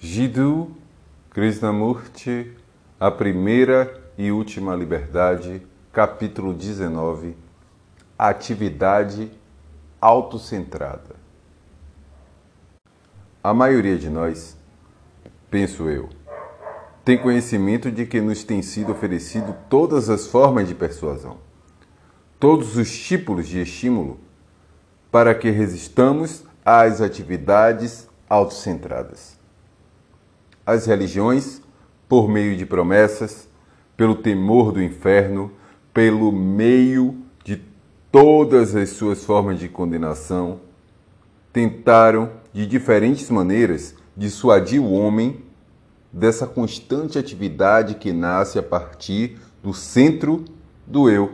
Jiddu Krishnamurti, A Primeira e Última Liberdade, capítulo 19 Atividade autocentrada. A maioria de nós, penso eu, tem conhecimento de que nos tem sido oferecido todas as formas de persuasão, todos os tipos de estímulo para que resistamos às atividades autocentradas as religiões por meio de promessas, pelo temor do inferno, pelo meio de todas as suas formas de condenação, tentaram de diferentes maneiras dissuadir o homem dessa constante atividade que nasce a partir do centro do eu.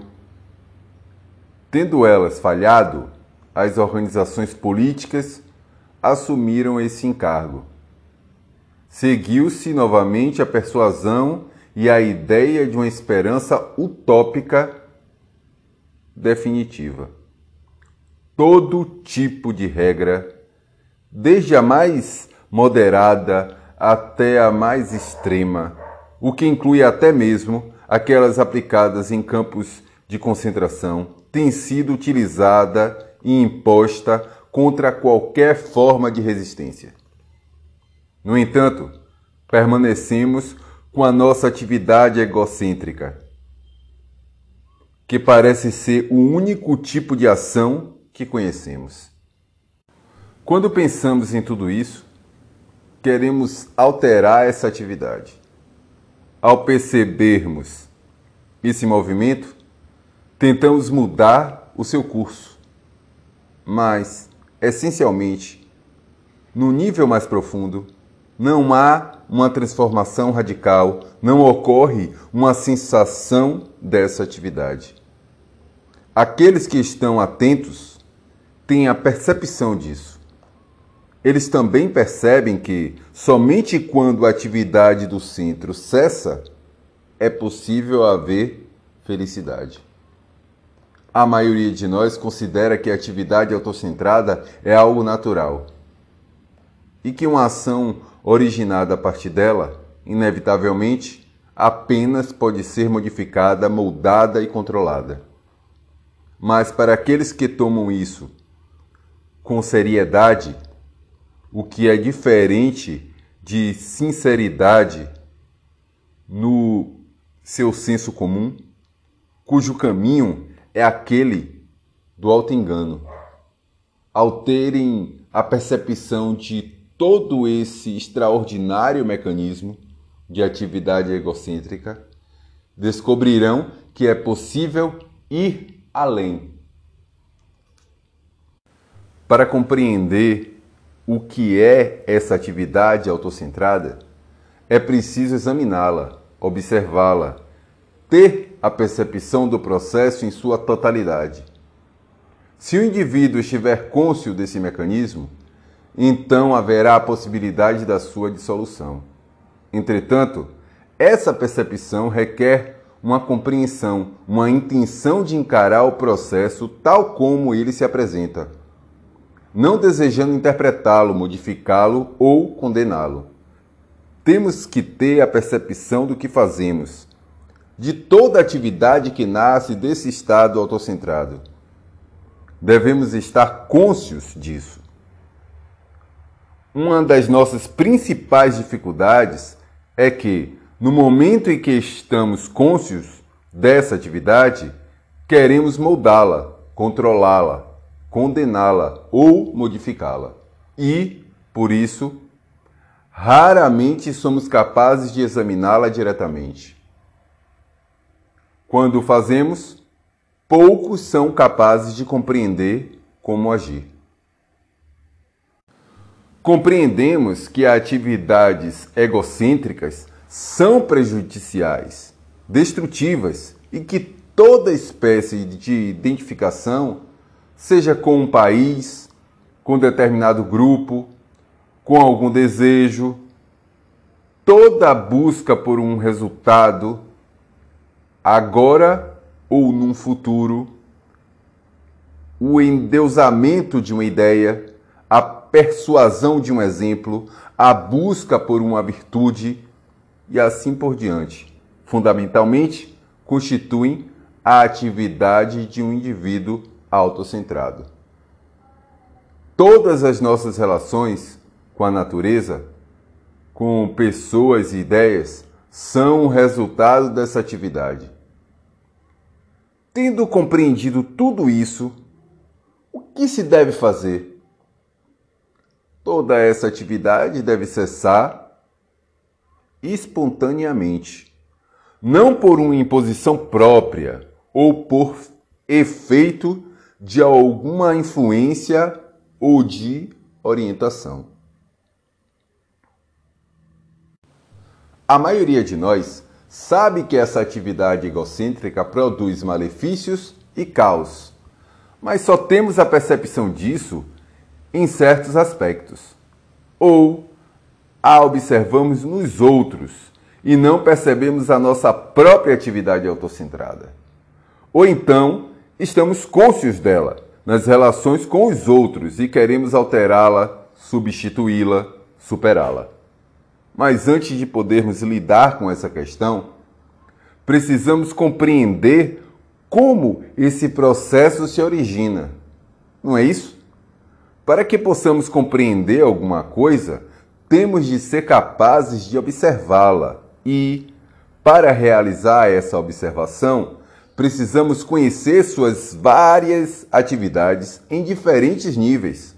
Tendo elas falhado, as organizações políticas assumiram esse encargo seguiu-se novamente a persuasão e a ideia de uma esperança utópica definitiva. Todo tipo de regra, desde a mais moderada até a mais extrema, o que inclui até mesmo aquelas aplicadas em campos de concentração, tem sido utilizada e imposta contra qualquer forma de resistência. No entanto, permanecemos com a nossa atividade egocêntrica, que parece ser o único tipo de ação que conhecemos. Quando pensamos em tudo isso, queremos alterar essa atividade. Ao percebermos esse movimento, tentamos mudar o seu curso. Mas, essencialmente, no nível mais profundo, não há uma transformação radical, não ocorre uma sensação dessa atividade. Aqueles que estão atentos têm a percepção disso. Eles também percebem que somente quando a atividade do centro cessa é possível haver felicidade. A maioria de nós considera que a atividade autocentrada é algo natural e que uma ação originada a partir dela, inevitavelmente, apenas pode ser modificada, moldada e controlada. Mas para aqueles que tomam isso com seriedade, o que é diferente de sinceridade no seu senso comum, cujo caminho é aquele do auto-engano. Ao terem a percepção de todo esse extraordinário mecanismo de atividade egocêntrica, descobrirão que é possível ir além. Para compreender o que é essa atividade autocentrada, é preciso examiná-la, observá-la, ter a percepção do processo em sua totalidade. Se o indivíduo estiver cônscio desse mecanismo, então haverá a possibilidade da sua dissolução. Entretanto, essa percepção requer uma compreensão, uma intenção de encarar o processo tal como ele se apresenta, não desejando interpretá-lo, modificá-lo ou condená-lo. Temos que ter a percepção do que fazemos, de toda atividade que nasce desse estado autocentrado. Devemos estar cônscios disso uma das nossas principais dificuldades é que, no momento em que estamos cônscios dessa atividade, queremos moldá-la, controlá-la, condená-la ou modificá-la. E, por isso, raramente somos capazes de examiná-la diretamente. Quando o fazemos, poucos são capazes de compreender como agir. Compreendemos que atividades egocêntricas são prejudiciais, destrutivas e que toda espécie de identificação, seja com um país, com determinado grupo, com algum desejo, toda busca por um resultado, agora ou num futuro, o endeusamento de uma ideia, a persuasão de um exemplo, a busca por uma virtude e assim por diante. Fundamentalmente, constituem a atividade de um indivíduo autocentrado. Todas as nossas relações com a natureza, com pessoas e ideias, são o resultado dessa atividade. Tendo compreendido tudo isso, o que se deve fazer? Toda essa atividade deve cessar espontaneamente, não por uma imposição própria ou por efeito de alguma influência ou de orientação. A maioria de nós sabe que essa atividade egocêntrica produz malefícios e caos, mas só temos a percepção disso em certos aspectos. Ou a observamos nos outros e não percebemos a nossa própria atividade autocentrada. Ou então estamos cônscios dela nas relações com os outros e queremos alterá-la, substituí-la, superá-la. Mas antes de podermos lidar com essa questão, precisamos compreender como esse processo se origina. Não é isso? Para que possamos compreender alguma coisa, temos de ser capazes de observá-la e, para realizar essa observação, precisamos conhecer suas várias atividades em diferentes níveis,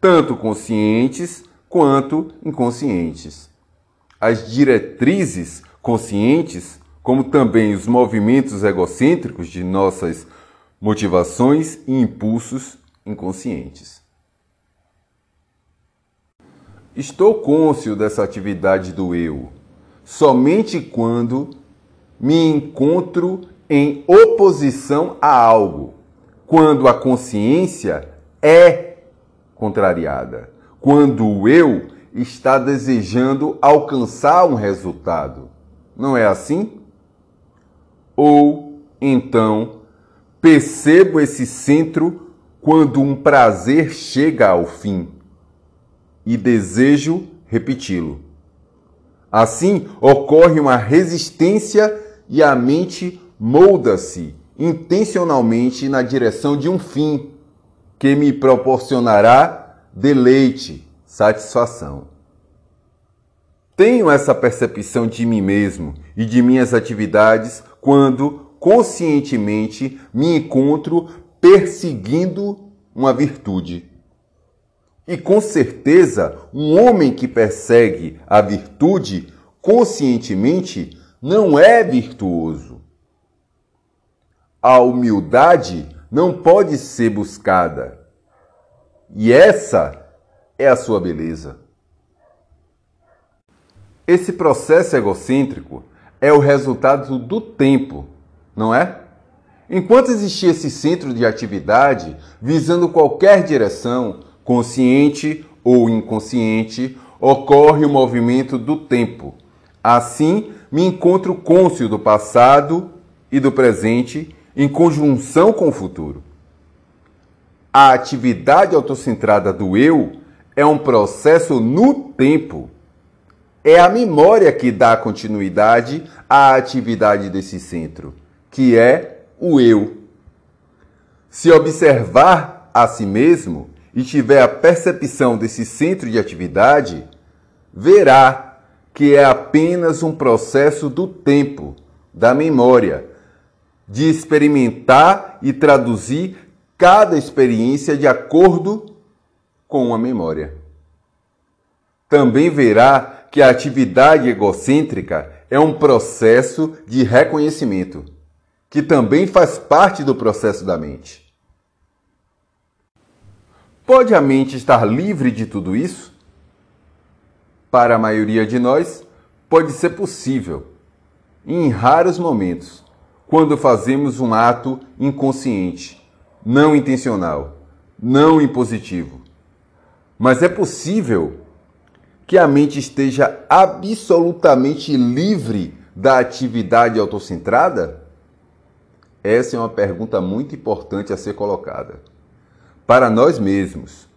tanto conscientes quanto inconscientes. As diretrizes conscientes, como também os movimentos egocêntricos de nossas motivações e impulsos inconscientes. Estou cônscio dessa atividade do eu somente quando me encontro em oposição a algo, quando a consciência é contrariada quando o eu está desejando alcançar um resultado. Não é assim? Ou então percebo esse centro quando um prazer chega ao fim e desejo repeti-lo. Assim ocorre uma resistência e a mente molda-se intencionalmente na direção de um fim que me proporcionará deleite, satisfação. Tenho essa percepção de mim mesmo e de minhas atividades quando conscientemente me encontro perseguindo uma virtude. E com certeza, um homem que persegue a virtude conscientemente não é virtuoso. A humildade não pode ser buscada, e essa é a sua beleza. Esse processo egocêntrico é o resultado do tempo, não é? Enquanto existia esse centro de atividade visando qualquer direção, consciente ou inconsciente, ocorre o movimento do tempo. Assim, me encontro cônscio do passado e do presente em conjunção com o futuro. A atividade autocentrada do eu é um processo no tempo. É a memória que dá continuidade à atividade desse centro, que é o eu. Se observar a si mesmo e tiver a percepção desse centro de atividade, verá que é apenas um processo do tempo, da memória, de experimentar e traduzir cada experiência de acordo com a memória. Também verá que a atividade egocêntrica é um processo de reconhecimento, que também faz parte do processo da mente. Pode a mente estar livre de tudo isso? Para a maioria de nós, pode ser possível, em raros momentos, quando fazemos um ato inconsciente não intencional, não impositivo. Mas é possível que a mente esteja absolutamente livre da atividade autocentrada? Essa é uma pergunta muito importante a ser colocada. Para nós mesmos,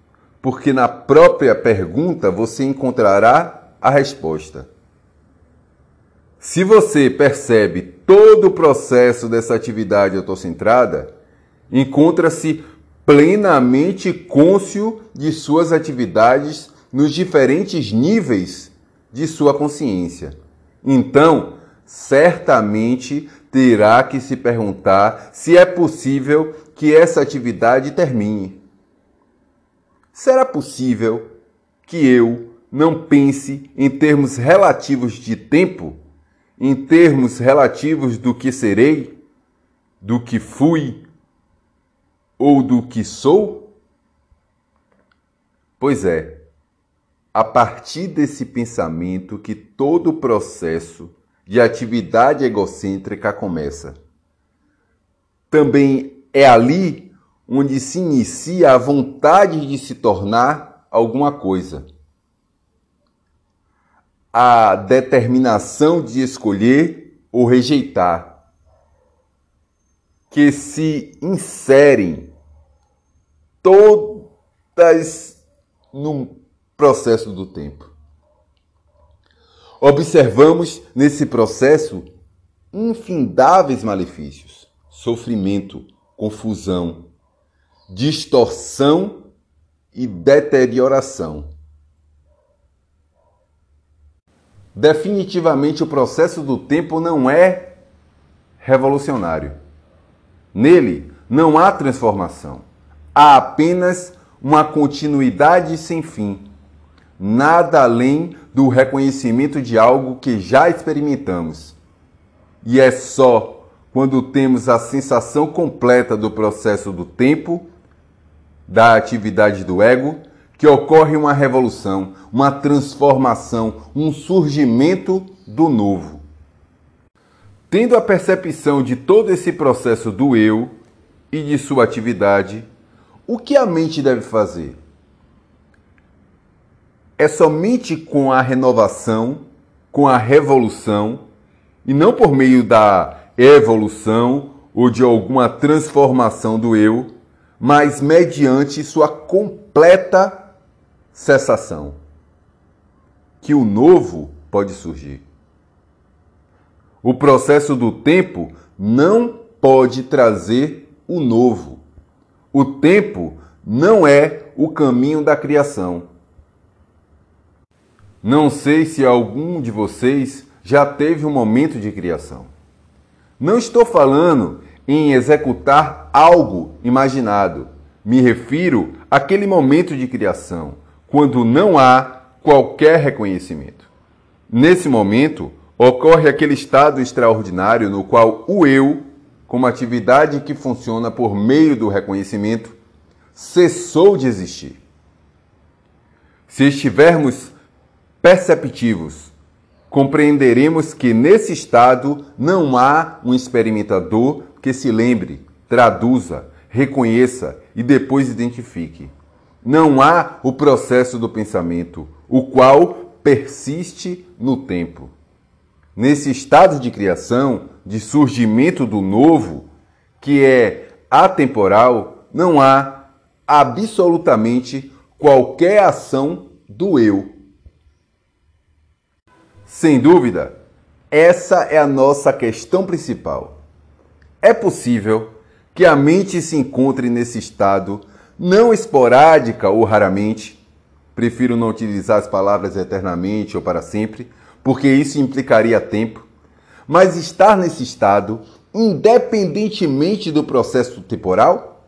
porque na própria pergunta você encontrará a resposta. Se você percebe todo o processo dessa atividade autocentrada, encontra-se plenamente cônscio de suas atividades nos diferentes níveis de sua consciência. Então, certamente terá que se perguntar se é possível que essa atividade termine. Será possível que eu não pense em termos relativos de tempo, em termos relativos do que serei, do que fui ou do que sou? Pois é, a partir desse pensamento que todo o processo de atividade egocêntrica começa. Também é ali onde se inicia a vontade de se tornar alguma coisa. A determinação de escolher ou rejeitar, que se inserem todas no processo do tempo. Observamos nesse processo infindáveis malefícios, sofrimento, confusão, distorção e deterioração. Definitivamente, o processo do tempo não é revolucionário. Nele não há transformação, há apenas uma continuidade sem fim, nada além do reconhecimento de algo que já experimentamos. E é só quando temos a sensação completa do processo do tempo da atividade do ego que ocorre uma revolução, uma transformação, um surgimento do novo. Tendo a percepção de todo esse processo do eu e de sua atividade, o que a mente deve fazer? É somente com a renovação, com a revolução, e não por meio da evolução ou de alguma transformação do eu, mas mediante sua completa cessação, que o novo pode surgir. O processo do tempo não pode trazer o novo. O tempo não é o caminho da criação. Não sei se algum de vocês já teve um momento de criação. Não estou falando em executar algo imaginado. Me refiro àquele momento de criação, quando não há qualquer reconhecimento. Nesse momento, ocorre aquele estado extraordinário no qual o eu, como atividade que funciona por meio do reconhecimento, cessou de existir. Se estivermos perceptivos, compreenderemos que nesse estado não há um experimentador que se lembre, traduza, reconheça e depois identifique. Não há o processo do pensamento, o qual persiste no tempo. Nesse estado de criação, de surgimento do novo, que é atemporal, não há absolutamente qualquer ação do eu. Sem dúvida, essa é a nossa questão principal. É possível que a mente se encontre nesse estado, não esporádica ou raramente, prefiro não utilizar as palavras eternamente ou para sempre, porque isso implicaria tempo, mas estar nesse estado independentemente do processo temporal?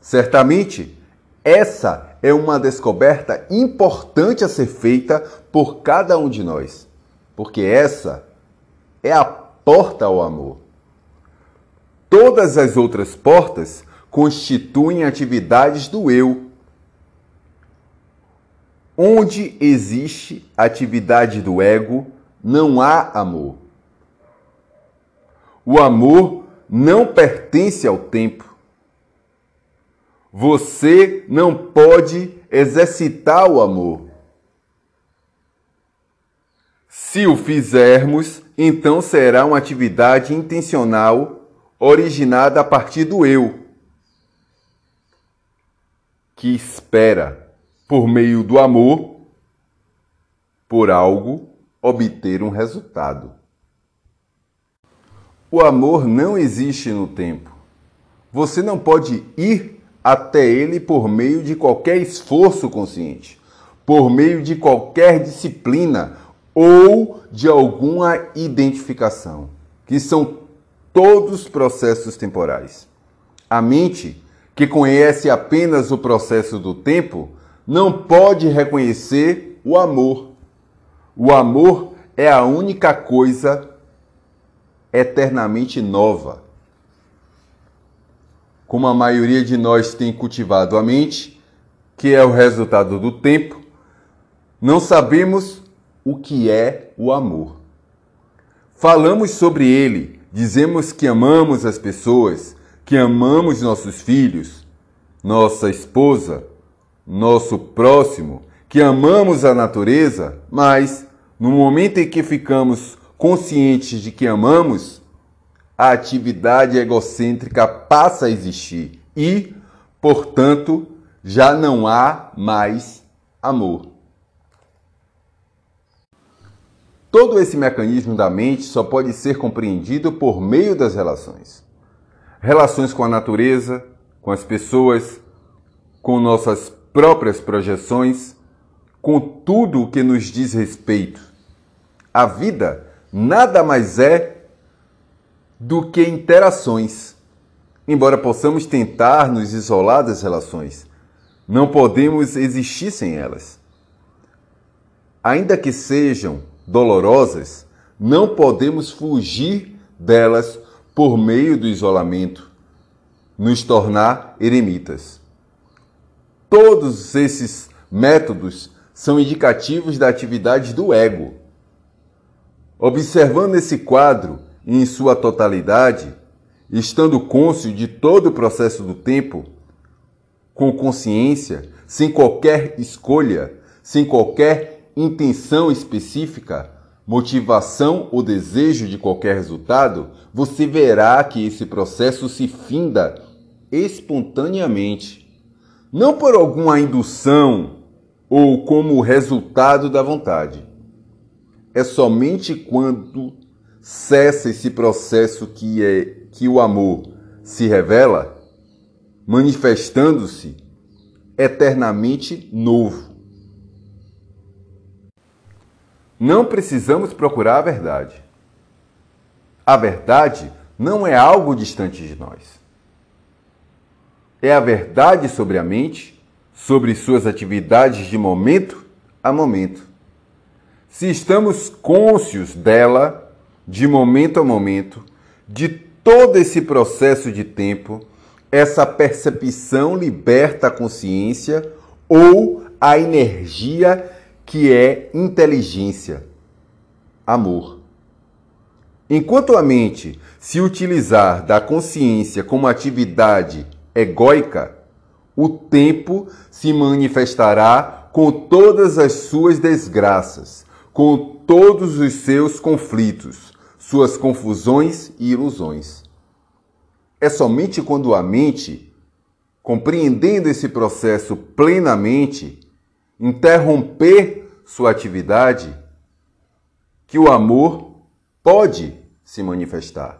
Certamente, essa é uma descoberta importante a ser feita por cada um de nós, porque essa é a porta ao amor. Todas as outras portas constituem atividades do eu. Onde existe atividade do ego, não há amor. O amor não pertence ao tempo. Você não pode exercitar o amor. Se o fizermos, então será uma atividade intencional originada a partir do eu, que espera, por meio do amor, por algo, obter um resultado. O amor não existe no tempo. Você não pode ir até ele por meio de qualquer esforço consciente, por meio de qualquer disciplina ou de alguma identificação, que são todos processos temporais. A mente, que conhece apenas o processo do tempo, não pode reconhecer o amor. O amor é a única coisa eternamente nova. Como a maioria de nós tem cultivado a mente, que é o resultado do tempo, não sabemos o que é o amor. Falamos sobre ele, dizemos que amamos as pessoas, que amamos nossos filhos, nossa esposa, nosso próximo, que amamos a natureza, mas no momento em que ficamos conscientes de que amamos, a atividade egocêntrica passa a existir e, portanto, já não há mais amor. Todo esse mecanismo da mente só pode ser compreendido por meio das relações. Relações com a natureza, com as pessoas, com nossas próprias projeções, com tudo o que nos diz respeito. A vida nada mais é do que interações. Embora possamos tentar nos isolar das relações, não podemos existir sem elas. Ainda que sejam dolorosas, não podemos fugir delas por meio do isolamento, nos tornar eremitas. Todos esses métodos são indicativos da atividade do ego, Observando esse quadro em sua totalidade, estando cônscio de todo o processo do tempo, com consciência, sem qualquer escolha, sem qualquer intenção específica, motivação ou desejo de qualquer resultado, você verá que esse processo se finda espontaneamente, não por alguma indução ou como resultado da vontade é somente quando cessa esse processo que é que o amor se revela, manifestando-se eternamente novo. Não precisamos procurar a verdade. A verdade não é algo distante de nós. É a verdade sobre a mente, sobre suas atividades de momento a momento se estamos cônscios dela, de momento a momento, de todo esse processo de tempo, essa percepção liberta a consciência ou a energia que é inteligência, amor. Enquanto a mente se utilizar da consciência como atividade egóica, o tempo se manifestará com todas as suas desgraças, com todos os seus conflitos, suas confusões e ilusões. É somente quando a mente, compreendendo esse processo plenamente, interromper sua atividade, que o amor pode se manifestar.